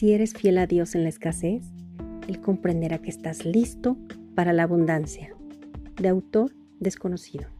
Si eres fiel a Dios en la escasez, Él comprenderá que estás listo para la abundancia. De autor desconocido.